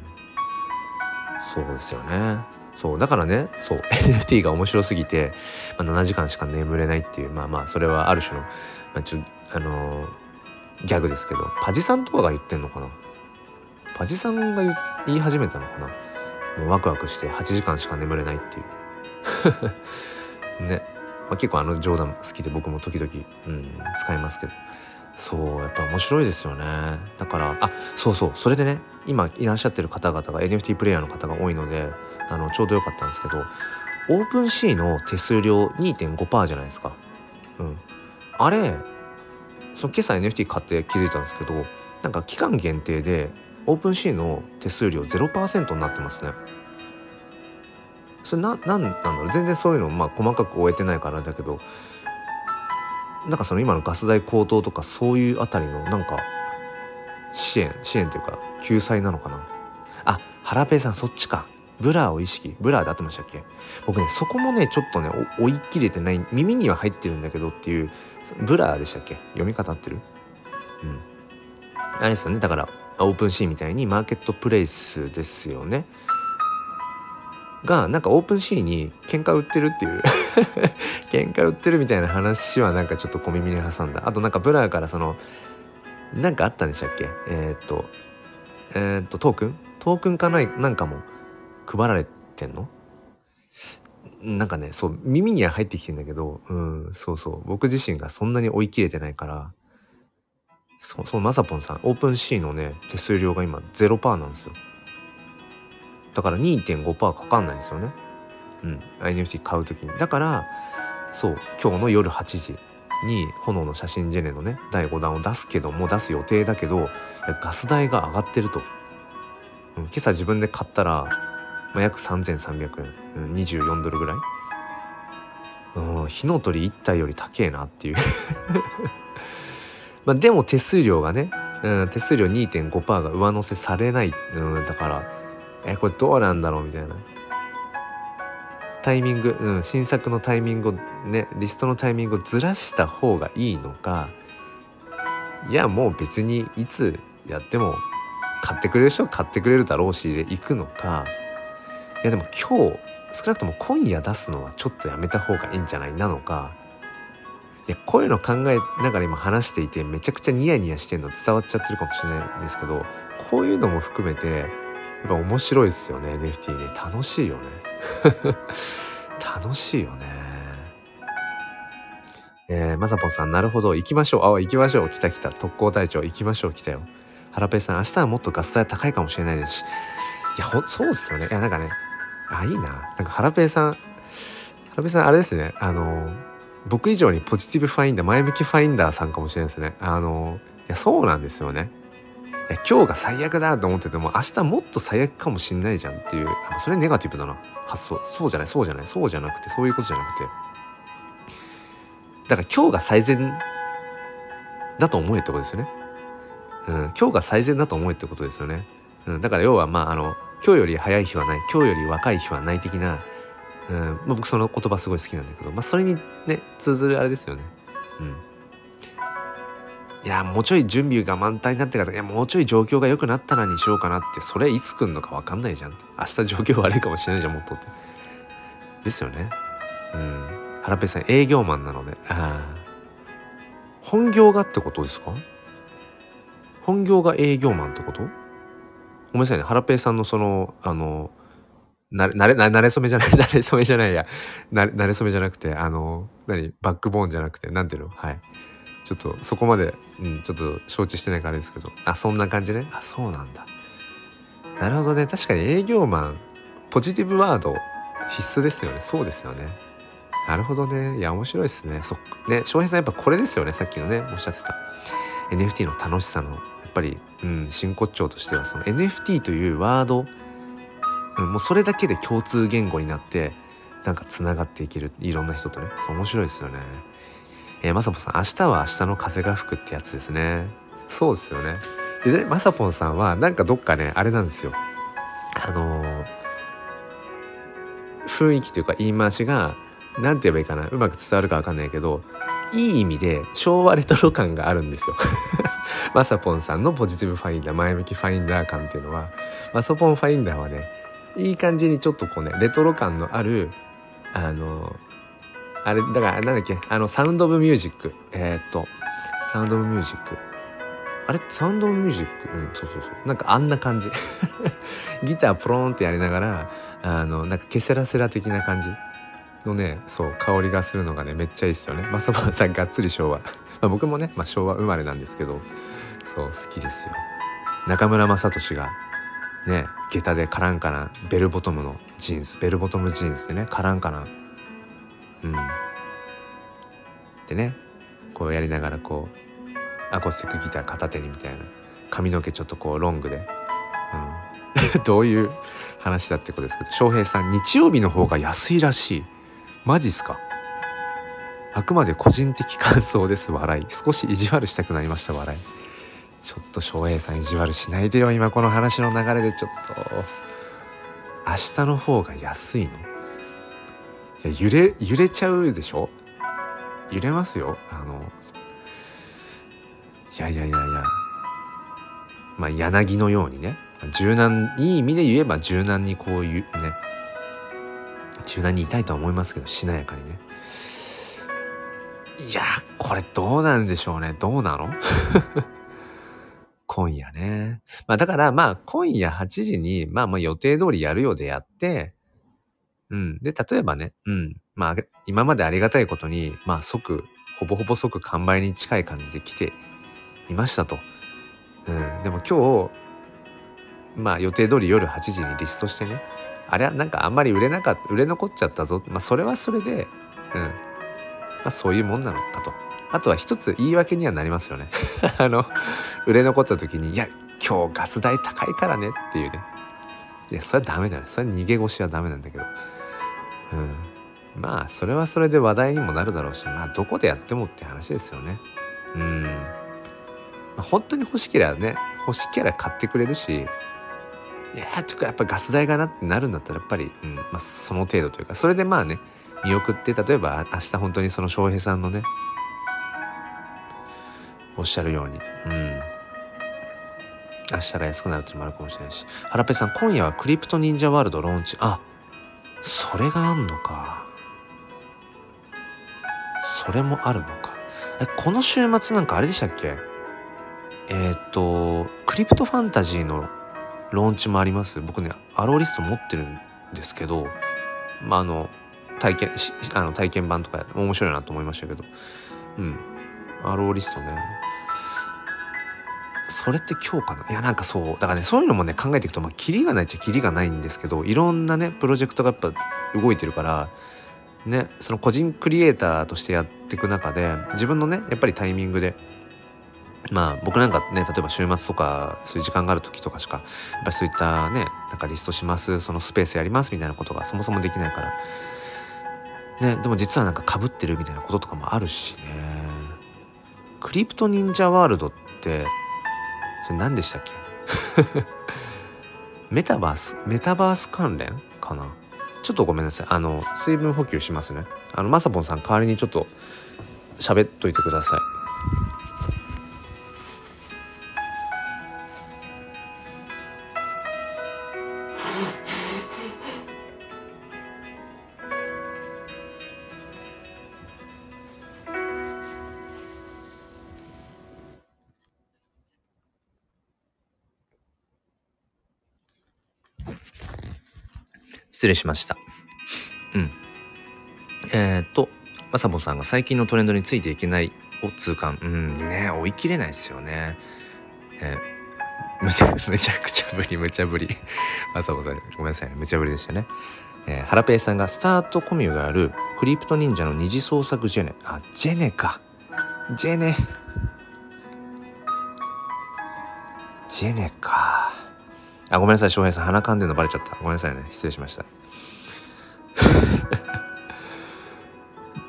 Speaker 1: そうですよね。そうだからねそう NFT が面白すぎて、まあ、7時間しか眠れないっていうまあまあそれはある種の、まあ、ちょあのーギャグですけどパジさんとかが言ってんのかな？パジさんが言い始めたのかな？もうワクワクして8時間しか眠れないっていう。ね、まあ、結構あの冗談好きで僕も時々、うん、使いますけど。そうやっぱ面白いですよね。だからあそうそうそれでね今いらっしゃってる方々が NFT プレイヤーの方が多いのであのちょうどよかったんですけどオープンシーの手数料2.5%じゃないですか。うん、あれその今朝 NFT 買って気づいたんですけどなんか期間限定でオープンシーの手数料0%になってますね。それななんなんだろう？全然そういうのまあ細かく追えてないからだけどなんかその今のガス代高騰とかそういうあたりのなんか支援支援というか救済なのかな？あハラペイさんそっちか。ブラーを意識ブラーで合ってましたっけ？僕ねそこもねちょっとね追い切れてない耳には入ってるんだけどっていうブラーでしたっけ？読み方合ってる？うん。あれですよね。だからオープンシーみたいにマーケットプレイスですよね。がなんかオープンシーに喧嘩売ってるっていう 喧嘩売ってるみたいな話はなんかちょっと小耳に挟んだ。あとなんかブラーからそのなんかあったんでしたっけ？えー、っとえー、っとトークン？トークンかないなんかも配られてんの？なんかねそう耳には入ってきてんだけどうんそうそう。僕自身がそんなに追い切れてないからそうそうまさぽんさんオープンシーのね手数料が今0%なんですよ。だから2.5%かかんないんですよね。うん。NFT 買う時に。だからそう今日の夜8時に炎の写真ジェネのね第5弾を出すけども出す予定だけどガス代が上がってると、うん、今朝自分で買ったらまあ、約3300円、うん、24ドルぐらい。うん火の鳥1体より高えなっていう。まあでも手数料がね、うん、手数料2.5%が上乗せされない、うん、だからえこれどうなんだろうみたいな。タイミング、うん、新作のタイミングをねリストのタイミングをずらした方がいいのか。いやもう別にいつやっても買ってくれる人は買ってくれるだろうしで行くのか。いやでも今日少なくとも今夜出すのはちょっとやめた方がいいんじゃないなのかいやこういうの考えながら今話していてめちゃくちゃニヤニヤしてんの伝わっちゃってるかもしれないんですけどこういうのも含めてやっぱ面白いですよね NFT ね楽しいよね 楽しいよねえー、まさぽんさん、なるほど、行きましょう。あ、行きましょう。来た来た。特攻隊長、行きましょう。来たよ。ハラペイさん、明日はもっとガス代高いかもしれないですし。いや、ほそうですよね。いや、なんかね、あ、いいな。なんかハラペさん、ハラペさん、あれですね。あの、僕以上にポジティブファインダー、前向きファインダーさんかもしれないですね。あの、いや、そうなんですよね。いや今日が最悪だと思ってても明日もっと最悪かもしんないじゃんっていうそれネガティブだな発想そうじゃないそうじゃないそうじゃなくてそういうことじゃなくてだから今日が最善だと思えってことですよね。うん、今日が最善だと思えってことですよね。うん、だから要はまああの今日より早い日はない今日より若い日はない的な、うんまあ、僕その言葉すごい好きなんだけど、まあ、それにね通ずるあれですよね。うん。いやもうちょい準備が満タンになってからいやもうちょい状況が良くなったらにしようかなってそれいつ来んのか分かんないじゃん。明日状況悪いかもしれないじゃんもっとって。ですよね。うん。原ペさん営業マンなので。あ。本業がってことですか？本業が営業マンってこと？ごめんなさいね原ペイさんのそのあのなれ、なれ、なれ初めじゃない、なれ初めじゃないや。なれ、なれ初めじゃなくて、あの、何？バックボーンじゃなくて、なんていうの？はい。ちょっとそこまで、うん、ちょっと承知してないからですけど、あ、そんな感じね。あ、そうなんだ。なるほどね。確かに営業マン、ポジティブワード必須ですよね。そうですよね。なるほどね。いや、面白いですね。そっね、翔平さんやっぱこれですよね。さっきのね、おっしゃってた。NFT の楽しさの、ぱり、うん、真骨頂としては、その NFT というワード、うん、もうそれだけで共通言語になって、なんかつながっていける。いろんな人とね。そう、面白いですよね。えー、まさぽさん、明日は明日の風が吹くってやつですね。そうですよね。でね、まさぽんさんは、なんかどっかね、あれなんですよ。あのー、雰囲気というか言い回しが、何て言えばいいかなうまく伝わるか分かんないけどいい意味で昭和レトロ感があるんですよ。マサポンさんのポジティブファインダー前向きファインダー感っていうのはマサポンファインダーはねいい感じにちょっとこうねレトロ感のあるあのあれだからなんだっけあのサウンド・オブ・ミュージック。えー、っとサウンド・オブ・ミュージック。あれ？サウンド・オブ・ミュージック？うんそうそうそう。なんかあんな感じ。ギタープローンってやりながらあのなんかケセラセラ的な感じのねそう香りがするのがねめっちゃいいですよね。まさぽんさんがっつり昭和。あ僕もね、まあ、昭和生まれなんですけどそう好きですよ。中村雅俊がね下駄でカランカなベルボトムのジーンズベルボトムジーンズでねカランカなうん。でねこうやりながらこうアコースティックギター片手にみたいな髪の毛ちょっとこうロングで、うん、どういう話だってことですけど翔平さん日曜日の方が安いらしい。マジっすか？あくまで個人的感想です。笑い。少し意地悪したくなりました笑い。ちょっと翔平さん意地悪しないでよ今この話の流れでちょっと。明日の方が安いの。いや揺れ揺れちゃうでしょ？揺れますよ。あのいやいやいやいや。まあ柳のようにね。柔軟いい意味で言えば柔軟にこういうね。柔軟にいたいとは思いますけどしなやかにね。いやこれどうなんでしょうねどうなの？今夜ね。まあだからまあ今夜8時にまあまあ予定通りやるようでやって、うん。で、例えばね、うん。まあ今までありがたいことに、まあ即、ほぼほぼ即完売に近い感じで来ていましたと。うん。でも今日、まあ予定通り夜8時にリストしてね、あれはなんかあんまり売れなかった売れ残っちゃったぞまあそれはそれでうんあそういうもんなのかと。あとは一つ言い訳にはなりますよね。あの売れ残った時にいや今日ガス代高いからねっていうね。いやそれはダメだね。それは逃げ腰はダメなんだけど。うん。まあそれはそれで話題にもなるだろうしまあどこでやってもって話ですよね。うん、まあ、本当に欲しければね欲しければ買ってくれるしいやちょっとやっぱガス代がなってなるんだったらやっぱり、うん。まあ、その程度というか。それでまあね見送って例えば明日本当にその翔平さんのねおっしゃるようにうん。明日が安くなるっていうのもあるかもしれないし。原ペさん今夜はクリプト忍者ワールドローンチ。あそれがあんのか。それもあるのか。えこの週末なんかあれでしたっけ？えっ、とクリプトファンタジーのローンチもあります。僕ねアローリスト持ってるんですけどまああの体験あの体験版とか面白いなと思いましたけど。うん。アローリストね。それって今日かないやなんかそう。だからねそういうのもね考えていくとまあキリがないっちゃキリがないんですけどいろんなねプロジェクトがやっぱ動いてるからねその個人クリエイターとしてやっていく中で自分のねやっぱりタイミングでまあ僕なんかね例えば週末とかそういう時間がある時とかしかやっぱそういったねなんかリストしますそのスペースやりますみたいなことがそもそもできないからねでも実はなんかかぶってるみたいなこととかもあるしね。クリプト忍者ワールドってそれ何でしたっけ？メタバースメタバース関連かな？ちょっとごめんなさい。あの水分補給しますね。あのまさぽんさん代わりにちょっと喋っといてください。失礼しました。うん。えっ、と、まさぼさんが最近のトレンドについていけないを痛感。うんね、追い切れないですよね。えー、むちゃ、むちゃくちゃぶり、むちゃぶり。まさぼさん、ごめんなさいね。むちゃぶりでしたね。えー、ハラペイさんがスタートコミュがあるクリプト忍者の二次創作ジェネ。あ、ジェネか。ジェネ。ジェネか。あ、ごめんなさい、翔平さん。鼻かんでるのバレちゃった。ごめんなさいね。失礼しました。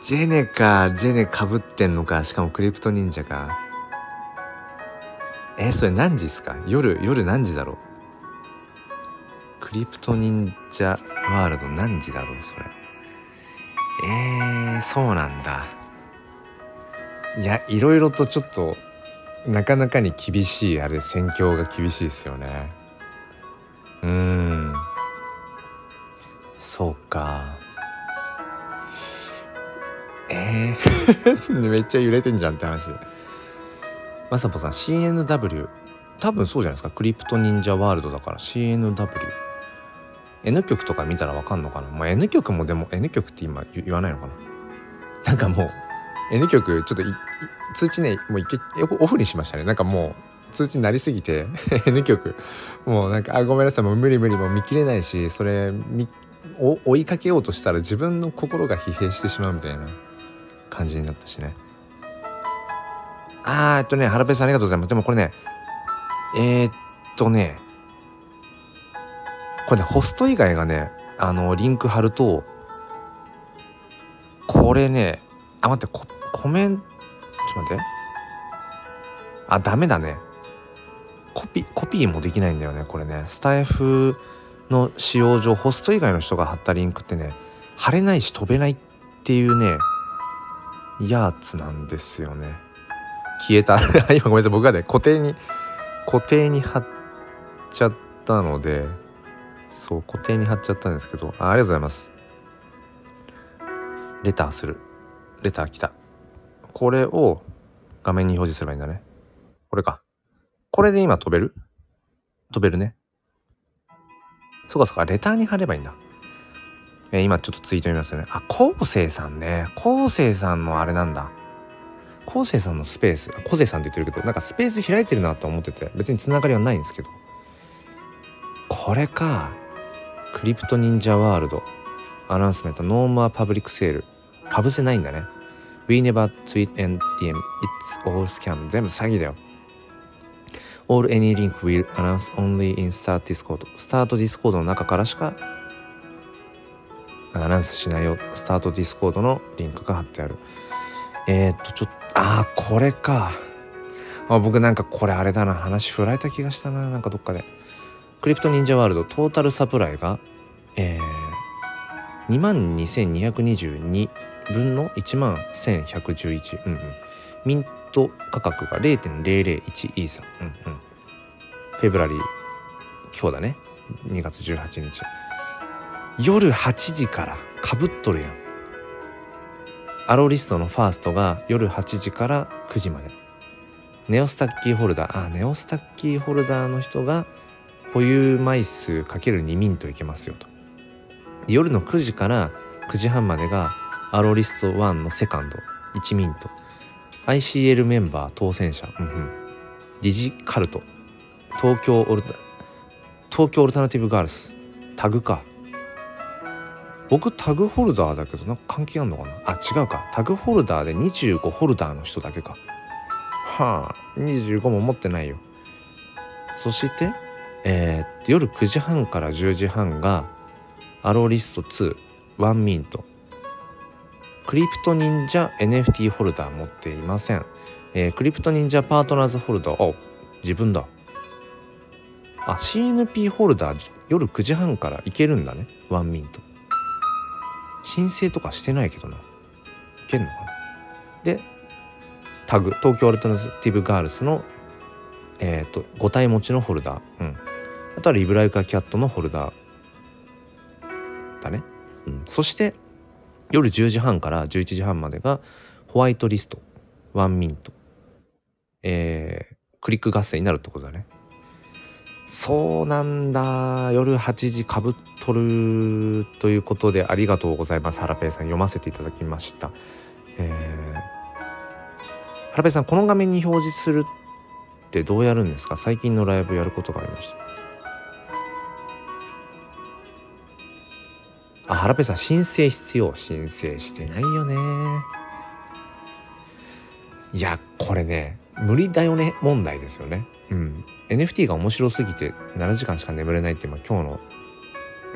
Speaker 1: ジェネか、ジェネかぶってんのか、しかもクリプト忍者か。え、それ何時っすか？夜、夜何時だろう？クリプト忍者ワールド何時だろう？それ。えー、そうなんだ。いや、いろいろとちょっと、なかなかに厳しい、あれ、戦況が厳しいですよね。うーん。そうか。えー。めっちゃ揺れてんじゃんって話で。まさぽさん CNW 多分そうじゃないですか。クリプト忍者ワールドだから CNW N 曲とか見たらわかんのかな。もう N 曲もでも N 曲って今言わないのかな。なんかもう N 曲ちょっと通知ねもう一回オフにしましたね。なんかもう通知になりすぎて N 曲。もうなんかあごめんなさい。もう無理無理もう見切れないしそれ追いかけようとしたら自分の心が疲弊してしまうみたいな感じになったしね。あーえっとね原部さんありがとうございます。でもこれねえー、っとねこれねホスト以外がねあのリンク貼るとこれねあ待ってココメントちょっと待って。あダメだね。コピコピーもできないんだよねこれね。スタイフの使用上ホスト以外の人が貼ったリンクってね貼れないし飛べないっていうねやつなんですよね。消えた。今ごめんなさい。僕がね固定に固定に貼っちゃったのでそう固定に貼っちゃったんですけど。あありがとうございます。レターする。レター来た。これを画面に表示すればいいんだね。これか。これで今飛べる？飛べるね。そうかそうか、レターに貼ればいいんだ。えー、今ちょっとツイート見ますよね。あ、昴生さんね。昴生さんのあれなんだ。昴生さんのスペース、昴生さんって言ってるけど、なんかスペース開いてるなと思ってて、別につながりはないんですけど。これか。クリプト忍者ワールド。 Announcement, no more public sale。パブセないんだね。We never tweet and DM. It's all scam. 全部詐欺だよ。All any link will announce only in Start Discord. スタート Discord の中からしかアナウンスしないよ。スタート Discord のリンクが貼ってある。えー、っとちょっとああこれか。あ僕なんかこれあれだな。話振られた気がしたな。なんかどっかで。クリプト忍者ワールドトータルサプライがえー、2万2222分の1万1111うんうん。ミント価格が0.001イーサうんうん。フェブラリー。今日だね。2月18日夜8時からかぶっとるやん。アローリストのファーストが夜8時から9時まで。ネオスタッキーホルダー。あネオスタッキーホルダーの人が保有枚数かける2ミントいけますよと。夜の9時から9時半までがアローリスト1のセカンド。1ミント ICL メンバー当選者、うんうん、ディジカルト。東京オルタ東京オルタナティブガールズ。タグか。僕タグホルダーだけどな。んか関係あんのかな？あ違うか。タグホルダーで25ホルダーの人だけか。はあ25も持ってないよ。そしてえー、夜9時半から10時半がアローリスト2ワンミント。クリプト忍者 NFT ホルダー持っていません、えー、クリプト忍者パートナーズホルダー。あ自分だ。あ CNP ホルダー夜9時半からいけるんだね。ワンミント。申請とかしてないけどな。いけんのかな。でタグ東京アルタナティブガールズのえっ、ー、と5体持ちのホルダー。うん。あとはリブライカーキャットのホルダー。だね、うん、そして夜10時半から11時半までがホワイトリストワンミント。えー、クリック合戦になるってことだね。そうなんだ。夜8時かぶっとるということでありがとうございます。ハラペイさん読ませていただきました。えー、ハラペイさんこの画面に表示するってどうやるんですか？最近のライブやることがありました。あ、ハラペさん申請必要申請してないよね。いやこれね無理だよね問題ですよね。うん。NFT が面白すぎて7時間しか眠れないっていう、まあ、今日の、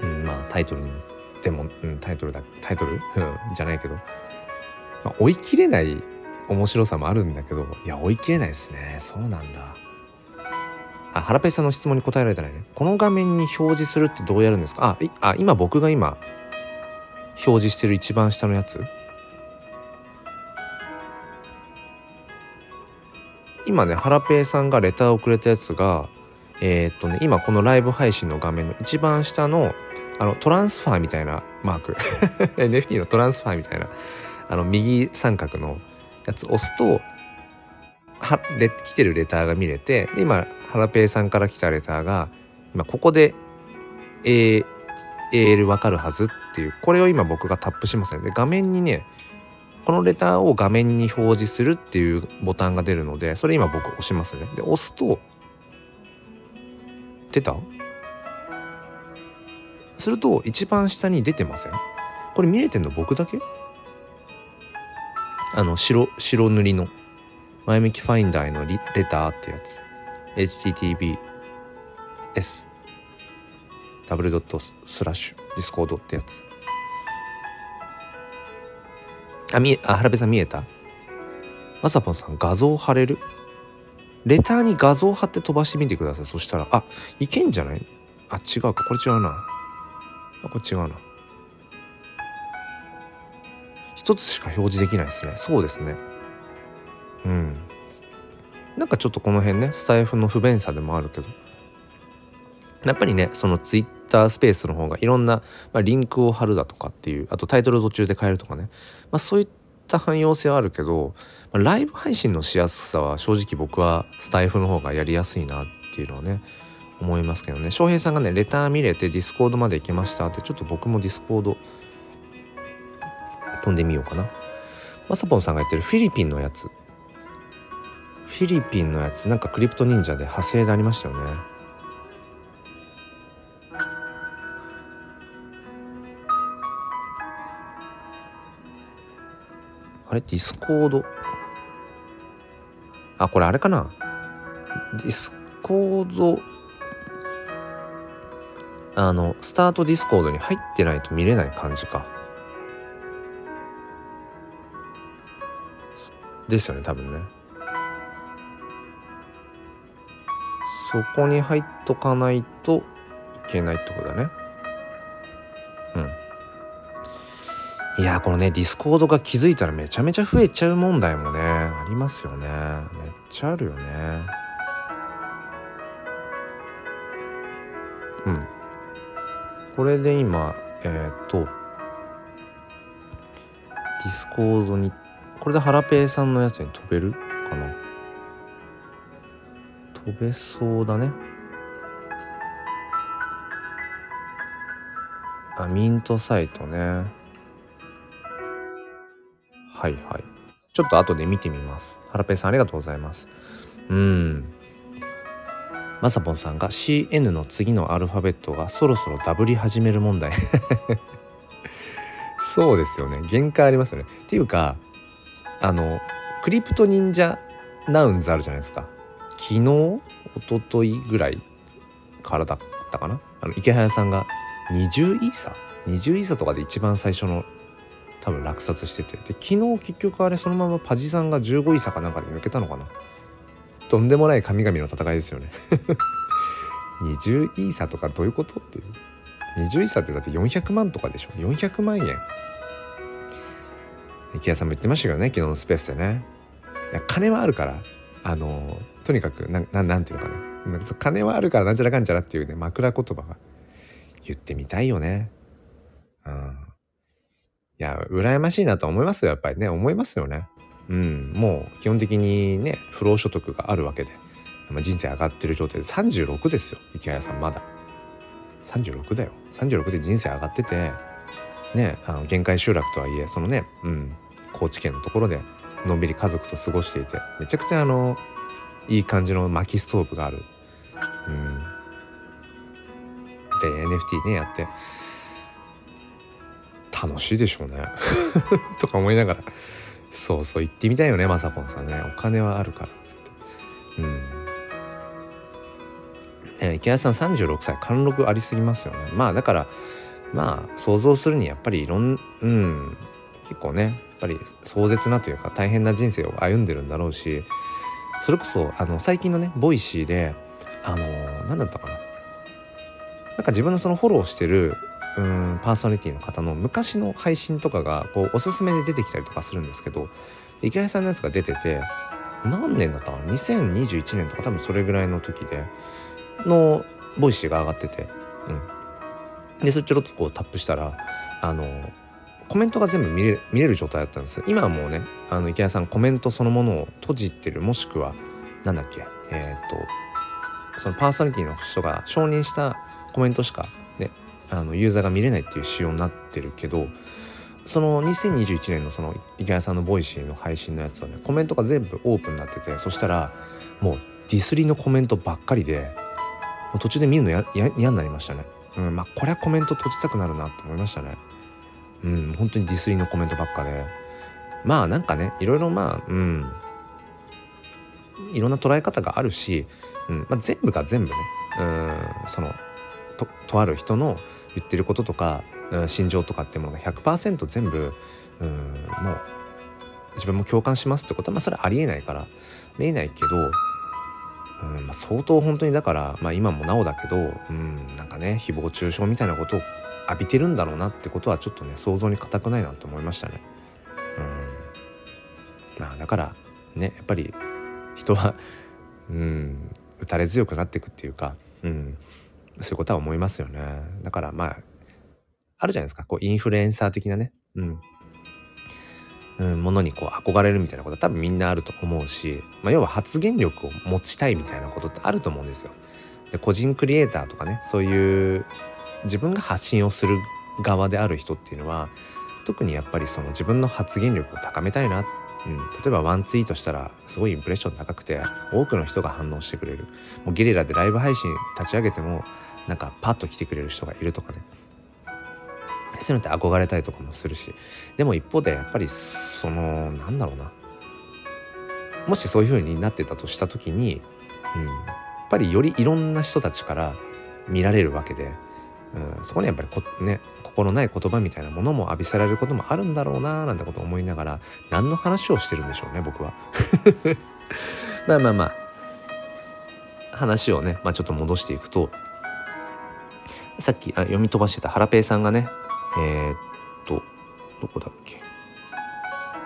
Speaker 1: うんまあ、タイトルにでも、うん、タイトルだタイトル、じゃないけど、まあ、追い切れない面白さもあるんだけどいや追い切れないですね。そうなんだ。あハラペさんの質問に答えられてないね。この画面に表示するってどうやるんですか？ああ今僕が今表示してる一番下のやつ。今ねハラペイさんがレターをくれたやつがえー、っとね今このライブ配信の画面の一番下のあのトランスファーみたいなマーク。NFT のトランスファーみたいなあの右三角のやつ押すとはレ来てるレターが見れてで今ハラペイさんから来たレターが今ここで、A、AL わかるはずっていう。これを今僕がタップしますねで画面にねこのレターを画面に表示するっていうボタンが出るのでそれ今僕押しますね。で押すと出た？すると一番下に出てません？これ見えてんの僕だけ？あの白白塗りの。前向きファインダーへのレターってやつ。https ダブルドットスラッシュディスコードってやつ。あ見えあハラペさん見えた？まさぽんさん画像貼れる？レターに画像貼って飛ばしてみてください。そしたらあいけんじゃない？あ違うか。これ違うな。あこれ違うな。一つしか表示できないですね。そうですね。うん。なんかちょっとこの辺ねスタイフの不便さでもあるけど。やっぱりねそのツイッタースペースの方がいろんな、まあ、リンクを貼るだとかっていうあとタイトル途中で変えるとかね、まあ、そういった汎用性はあるけど、まあ、ライブ配信のしやすさは正直僕はスタイフの方がやりやすいなっていうのはね思いますけどね。翔平さんがねレター見れてディスコードまで行きましたってちょっと僕もディスコード飛んでみようかな。まさぽんさんが言ってるフィリピンのやつ。フィリピンのやつなんか CryptoNinja で派生でありましたよね。あれ？ Discord あこれあれかな？ Discordあのスタート Discord に入ってないと見れない感じか。ですよね多分ね。そこに入っとかないといけないってことだね。うん。いやこのね Discord が気づいたらめちゃめちゃ増えちゃう問題もねありますよね。めっちゃあるよね。うん。これで今えっ、と Discord にこれでハラペさんのやつに飛べるかな？飛べそうだね。あ mint site ね。はいはい。ちょっと後で見てみます。ハラペさんありがとうございます。うん。まさぽんさんが CN の次のアルファベットがそろそろダブり始める問題。そうですよね。限界ありますよね。っていうかあのクリプト忍者ナウンズあるじゃないですか。昨日一昨日ぐらいからだったかな。あの池早さんが20イーサ。20イーサとかで一番最初の多分落札してて。で昨日結局あれそのままパジさんが15イーサかなんかで抜けたのかな。とんでもない神々の戦いですよね。20イーサとかどういうことっていう。20イーサってだって400万とかでしょ。400万円。池谷さんも言ってましたけどね昨日のスペースでね。いや金はあるから。あのとにかくなななんていうのかな。金はあるからなんちゃらかんちゃらっていうね枕言葉が言ってみたいよね。うん。いや羨ましいなと思いますよやっぱりね。思いますよね。うん。もう基本的にね不労所得があるわけで、まあ、人生上がってる状態で。36ですよ池谷さんまだ。36だよ。36で人生上がっててねあの限界集落とはいえそのねうん。高知県のところでのんびり家族と過ごしていてめちゃくちゃあのいい感じの薪ストーブがある。うん、で NFT ねやって。楽しいでしょうね。とか思いながら。そうそう行ってみたいよねまさぽんさんね。お金はあるからっつって。うん。池谷さん36歳貫禄ありすぎますよね。まあだからまあ想像するにやっぱりいろんうん。結構ねやっぱり壮絶なというか大変な人生を歩んでるんだろうしそれこそあの最近のね Voicy であの何だったかな。なんか自分のそのフォローしてるうんパーソナリティの方の昔の配信とかがこうおすすめで出てきたりとかするんですけど池谷さんのやつが出てて何年だったかな？2021年とか多分それぐらいの時での Voicy が上がってて、うん、でそれちょろっとこうタップしたらあのコメントが全部見れ見れる状態だったんです。今はもうねあの池谷さんコメントそのものを閉じてるもしくは何だっけえっ、とそのパーソナリティの人が承認したコメントしかあのユーザーが見れないっていう仕様になってるけどその2021年のその池谷さんの Voicy の配信のやつはねコメントが全部オープンになっててそしたらもうディスりのコメントばっかりでもう途中で見るのや嫌になりましたね。うん、まあこれはコメント閉じたくなるなって思いましたね。うん、本当にディスりのコメントばっかでまあなんかねいろいろまあうんいろんな捉え方があるし、うんまあ、全部が全部ねうんそのととある人の言ってることとか、うん、心情とかっていうものが100%全部うんもう自分も共感しますってことは、まあ、それはありえないからありえないけど、うんまあ、相当本当にだから、まあ、今もなおだけど、うん、なんかね誹謗中傷みたいなことを浴びてるんだろうなってことはちょっとね想像に難くないなと思いましたね。うん、まあだからねやっぱり人はうん打たれ強くなっていくっていうか、うん、そういうことは思いますよね。だからまああるじゃないですかこうインフルエンサー的なね、うんうん、ものにこう憧れるみたいなことは多分みんなあると思うし、まあ、要は発言力を持ちたいみたいなことってあると思うんですよ。で個人クリエイターとかねそういう自分が発信をする側である人っていうのは特にやっぱりその自分の発言力を高めたいな、うん、例えばワンツイートしたらすごいインプレッション高くて多くの人が反応してくれる。もうゲリラでライブ配信立ち上げてもなんかパッと来てくれる人がいるとかね。そういうのって憧れたりとかもするし。でも一方でやっぱりそのなんだろうな。もしそういう風になってたとした時に、うん、やっぱりよりいろんな人たちから見られるわけで。うん、そこにやっぱりこ、ね、心ない言葉みたいなものも浴びせられることもあるんだろうななんてことを思いながら何の話をしてるんでしょうね僕は。まあまあまあ話をね、まあ、ちょっと戻していくとさっきあ読み飛ばしてたハラペイさんがねえー、っとどこだっけ？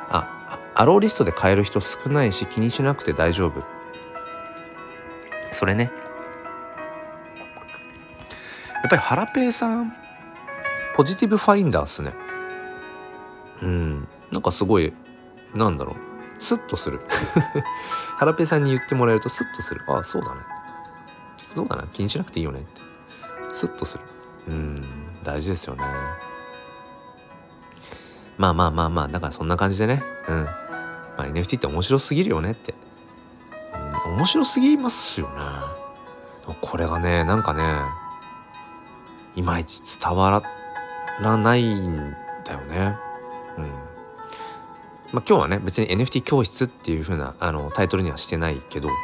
Speaker 1: あアローリストで買える人少ないし気にしなくて大丈夫それねやっぱりハラペーさんポジティブファインダーっすね。うん。なんかすごいなんだろう。スッとする。ハラペーさんに言ってもらえるとスッとする。ああそうだね。そうだな。気にしなくていいよね。ってスッとする。うん。大事ですよね。まあまあまあまあ。だからそんな感じでね。うん。まあ、NFT って面白すぎるよね。って、うん、面白すぎますよね。これがねなんかねいまいち伝わらないんだよね。うん。まあ、今日はね別に NFT 教室っていう風なあなタイトルにはしてないけど、ま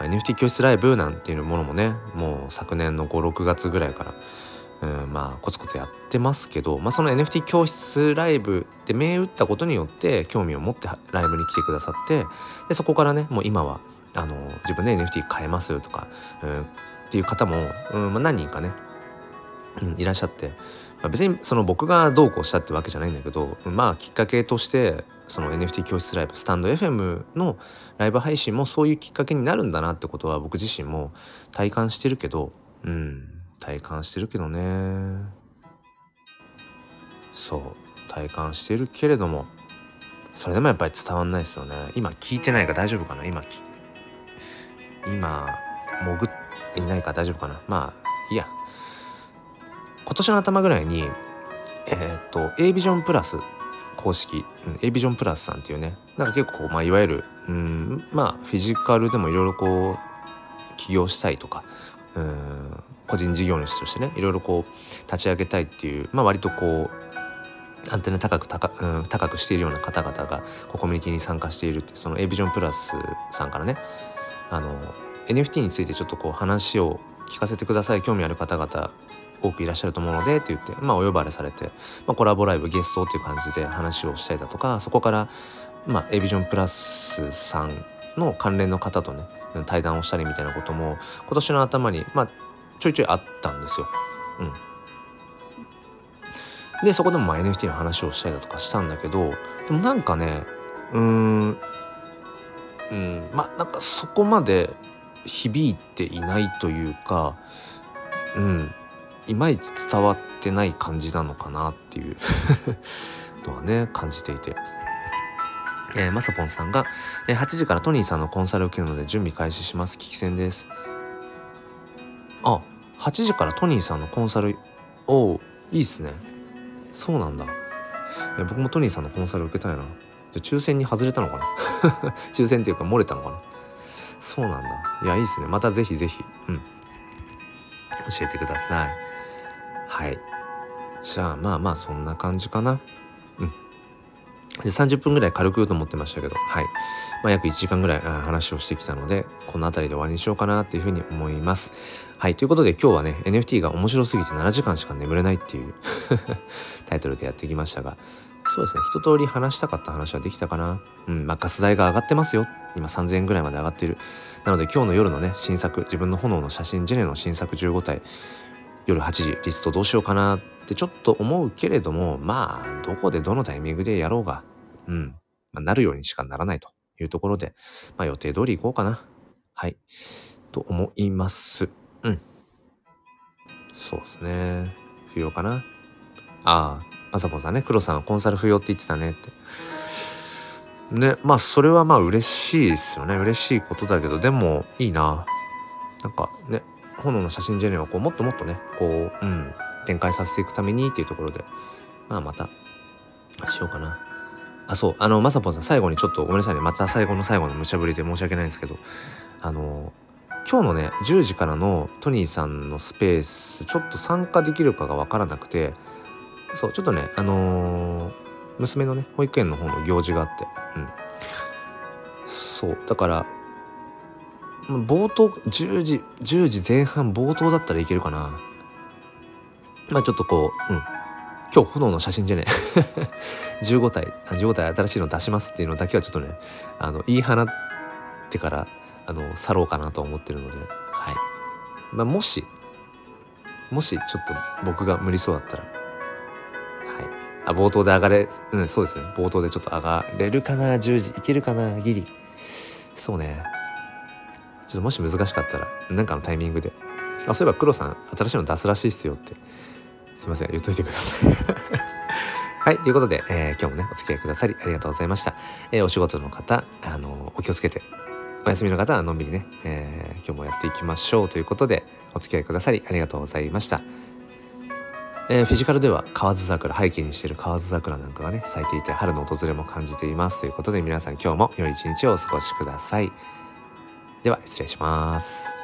Speaker 1: あ、NFT 教室ライブなんていうものもねもう昨年の56月ぐらいからうんまあコツコツやってますけど、まあ、その NFT 教室ライブで銘打ったことによって興味を持ってライブに来てくださってでそこからねもう今はあの自分で NFT 買えますとか、うん、っていう方も、うんまあ、何人かね、うん、いらっしゃって、まあ、別にその僕がどうこうしたってわけじゃないんだけどまあきっかけとしてその NFT 教室ライブスタンド FM のライブ配信もそういうきっかけになるんだなってことは僕自身も体感してるけどうん体感してるけどね。そう体感してるけれどもそれでもやっぱり伝わんないですよね。今聞いてないか大丈夫かな？今今潜っていないか大丈夫かな？まあいいや。今年の頭ぐらいにえー、っと A ビジョンプラス公式、うん、A ビジョンプラスさんっていうねなんか結構まあいわゆるうんまあフィジカルでもいろいろこう起業したいとかうん個人事業主としてねいろいろこう立ち上げたいっていう、まあ、割とこうアンテナ高く高,、うん、高くしているような方々がコミュニティに参加しているってその A ビジョンプラスさんからねあの NFT についてちょっとこう話を聞かせてください。興味ある方々多くいらっしゃると思うのでって言って、まあ、お呼ばれされて、まあ、コラボライブゲストっていう感じで話をしたりだとかそこから、まあ、A ビジョンプラスさんの関連の方とね対談をしたりみたいなことも今年の頭に、まあ、ちょいちょいあったんですよ。うん、でそこでもまあ NFT の話をしたりだとかしたんだけどでもなんかねうーんうんまあなんかそこまで響いていないというかうんいまいち伝わってない感じなのかなっていう。のはね感じていて。えー、まさぽんさんが、えー、8時からトニーさんのコンサルを受けるので準備開始します。聞き戦です。あ、8時からトニーさんのコンサルおいいっすね。そうなんだ。え僕もトニーさんのコンサル受けたいな。じゃ抽選に外れたのかな？抽選っていうか漏れたのかな？そうなんだ。いやいいっすね。またぜひぜひ。うん。教えてください。はい。じゃあまあまあそんな感じかな。うん。で30分ぐらい軽く言うと思ってましたけどはい、まあ、約1時間ぐらい話をしてきたのでこの辺りで終わりにしようかなっていうふうに思います。はい。ということで今日はね NFT が面白すぎて7時間しか眠れないっていう タイトルでやってきましたがそうですね。一通り話したかった話はできたかな。うん。まあガス代が上がってますよ。今3000円ぐらいまで上がってる。なので今日の夜のね新作自分の炎の写真ジェネの新作15体夜8時リストどうしようかなってちょっと思うけれどもまあどこでどのタイミングでやろうがうん、まあ、なるようにしかならないというところで、まあ、予定通り行こうかな。はい。と思います。うん。そうですね。不要かな。ああまさぽさんね。黒さんコンサル不要って言ってたねって。ねまあそれはまあ嬉しいですよね。嬉しいことだけどでもいいな。なんかね。炎の写真ジェネをこうもっともっとねこううん展開させていくためにっていうところで。まあまたしようかな。あそうあのまさぽんさん最後にちょっとごめんなさいね。また最後の最後の無茶ぶりで申し訳ないんですけど。あの今日のね10時からのトニーさんのスペースちょっと参加できるかが分からなくて。そうちょっとねあのー、娘のね保育園の方の行事があって。うん。そうだから冒頭10時10時前半冒頭だったらいけるかな。まあちょっとこううん。今日炎の写真じゃねえ。15体15体新しいの出しますっていうのだけはちょっとねあの言い放ってからあの去ろうかなと思ってるので。はい。まあもしもしちょっと僕が無理そうだったら。はい。あ冒頭で上がれうんそうですね。冒頭でちょっと上がれるかな10時いけるかなギリ。そうね。ちょっともし難しかったら何かのタイミングであそういえば黒さん新しいの出すらしいっすよってすいません言っといてください はい。ということで、えー、今日もね、お付き合いくださりありがとうございました。えー、お仕事の方、あのお気をつけて、お休みの方はのんびりね、えー、今日もやっていきましょうということで、お付き合いくださりありがとうございました。えー、フィジカルでは河津桜背景にしている河津桜なんかがね咲いていて春の訪れも感じていますということで皆さん今日も良い一日をお過ごしくださいでは失礼します。